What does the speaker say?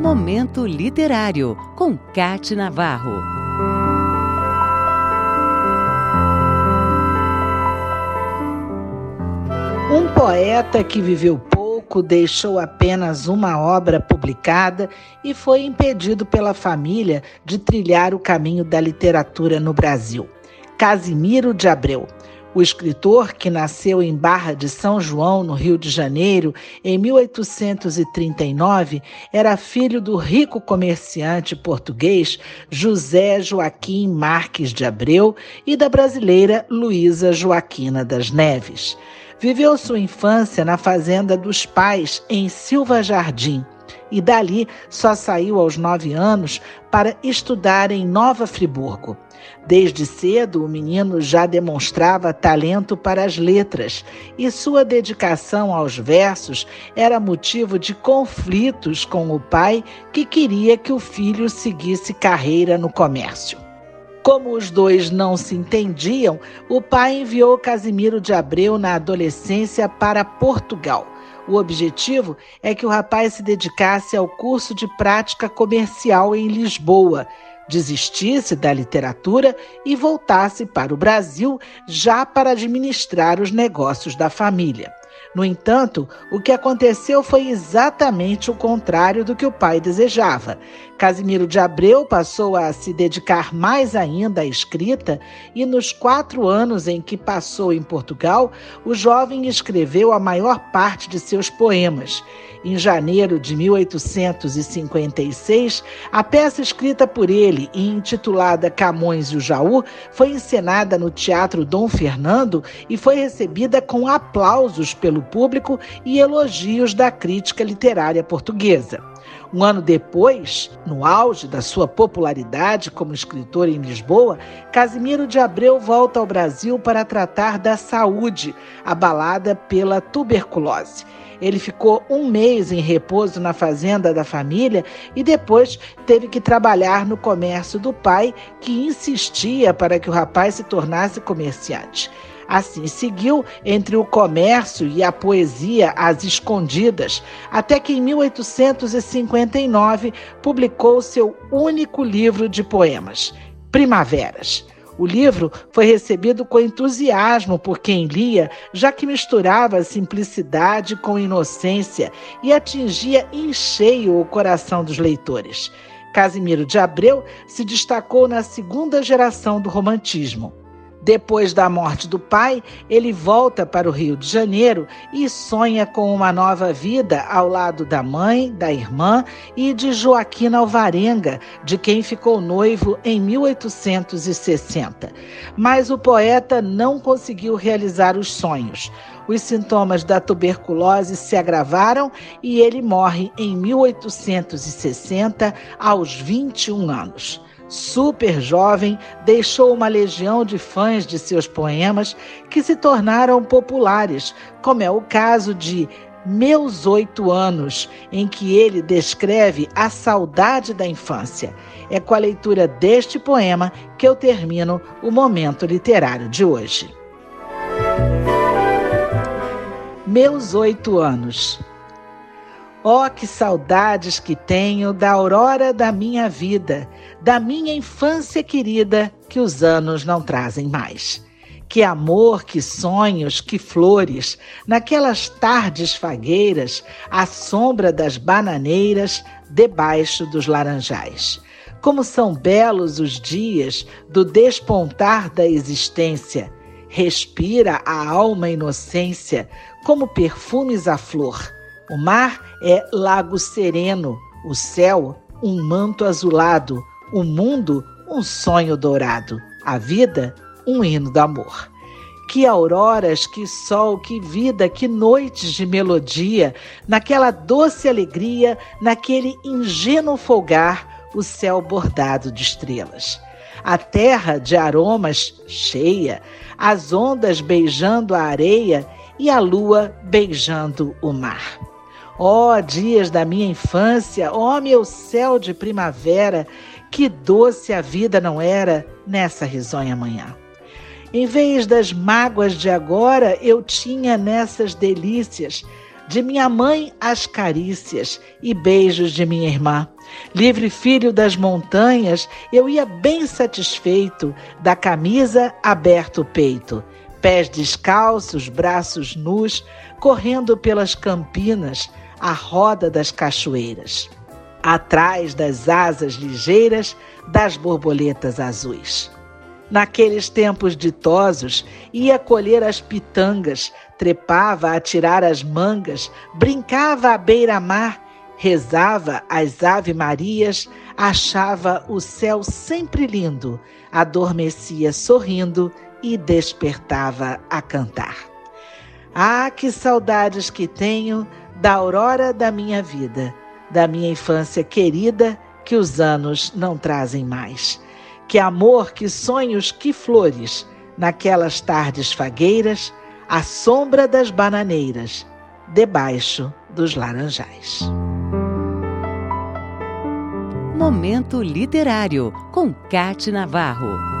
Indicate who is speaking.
Speaker 1: Momento Literário, com Cate Navarro.
Speaker 2: Um poeta que viveu pouco deixou apenas uma obra publicada e foi impedido pela família de trilhar o caminho da literatura no Brasil. Casimiro de Abreu. O escritor, que nasceu em Barra de São João, no Rio de Janeiro, em 1839, era filho do rico comerciante português José Joaquim Marques de Abreu e da brasileira Luísa Joaquina das Neves. Viveu sua infância na fazenda dos pais, em Silva Jardim, e dali só saiu aos nove anos para estudar em Nova Friburgo. Desde cedo, o menino já demonstrava talento para as letras e sua dedicação aos versos era motivo de conflitos com o pai, que queria que o filho seguisse carreira no comércio. Como os dois não se entendiam, o pai enviou Casimiro de Abreu na adolescência para Portugal. O objetivo é que o rapaz se dedicasse ao curso de prática comercial em Lisboa desistisse da literatura e voltasse para o Brasil já para administrar os negócios da família. No entanto, o que aconteceu foi exatamente o contrário do que o pai desejava. Casimiro de Abreu passou a se dedicar mais ainda à escrita e, nos quatro anos em que passou em Portugal, o jovem escreveu a maior parte de seus poemas. Em janeiro de 1856, a peça escrita por ele e intitulada Camões e o Jaú foi encenada no Teatro Dom Fernando e foi recebida com aplausos pelo público e elogios da crítica literária portuguesa. Um ano depois, no auge da sua popularidade como escritor em Lisboa, Casimiro de Abreu volta ao Brasil para tratar da saúde, abalada pela tuberculose. Ele ficou um mês em repouso na fazenda da família e depois teve que trabalhar no comércio do pai, que insistia para que o rapaz se tornasse comerciante. Assim seguiu entre o comércio e a poesia às escondidas, até que em 1859 publicou seu único livro de poemas, Primaveras. O livro foi recebido com entusiasmo por quem lia, já que misturava simplicidade com inocência e atingia em cheio o coração dos leitores. Casimiro de Abreu se destacou na segunda geração do romantismo. Depois da morte do pai, ele volta para o Rio de Janeiro e sonha com uma nova vida ao lado da mãe, da irmã e de Joaquina Alvarenga, de quem ficou noivo em 1860. Mas o poeta não conseguiu realizar os sonhos. Os sintomas da tuberculose se agravaram e ele morre em 1860, aos 21 anos super jovem, deixou uma legião de fãs de seus poemas que se tornaram populares, como é o caso de Meus Oito Anos, em que ele descreve a saudade da infância. É com a leitura deste poema que eu termino o momento literário de hoje. Meus Oito Anos. Oh, que saudades que tenho da aurora da minha vida, da minha infância querida que os anos não trazem mais. Que amor, que sonhos, que flores, naquelas tardes fagueiras, à sombra das bananeiras, debaixo dos laranjais. Como são belos os dias do despontar da existência. Respira a alma inocência, como perfumes à flor o mar é lago sereno, o céu, um manto azulado, o mundo, um sonho dourado, a vida, um hino do amor. Que auroras, que sol, que vida, que noites de melodia, naquela doce alegria, naquele ingênuo folgar, o céu bordado de estrelas. A terra de aromas cheia, as ondas beijando a areia e a lua beijando o mar. Ó oh, dias da minha infância, ó oh, meu céu de primavera, que doce a vida não era nessa risonha manhã. Em vez das mágoas de agora, eu tinha nessas delícias de minha mãe as carícias e beijos de minha irmã. Livre filho das montanhas, eu ia bem satisfeito, da camisa aberto o peito, pés descalços, braços nus, correndo pelas campinas, à roda das cachoeiras, atrás das asas ligeiras das borboletas azuis. Naqueles tempos ditosos, ia colher as pitangas, trepava a tirar as mangas, brincava à beira-mar, rezava as ave-marias, achava o céu sempre lindo, adormecia sorrindo e despertava a cantar. Ah, que saudades que tenho da aurora da minha vida, da minha infância querida que os anos não trazem mais. Que amor, que sonhos, que flores, naquelas tardes fagueiras, à sombra das bananeiras, debaixo dos laranjais.
Speaker 1: Momento Literário, com Cate Navarro.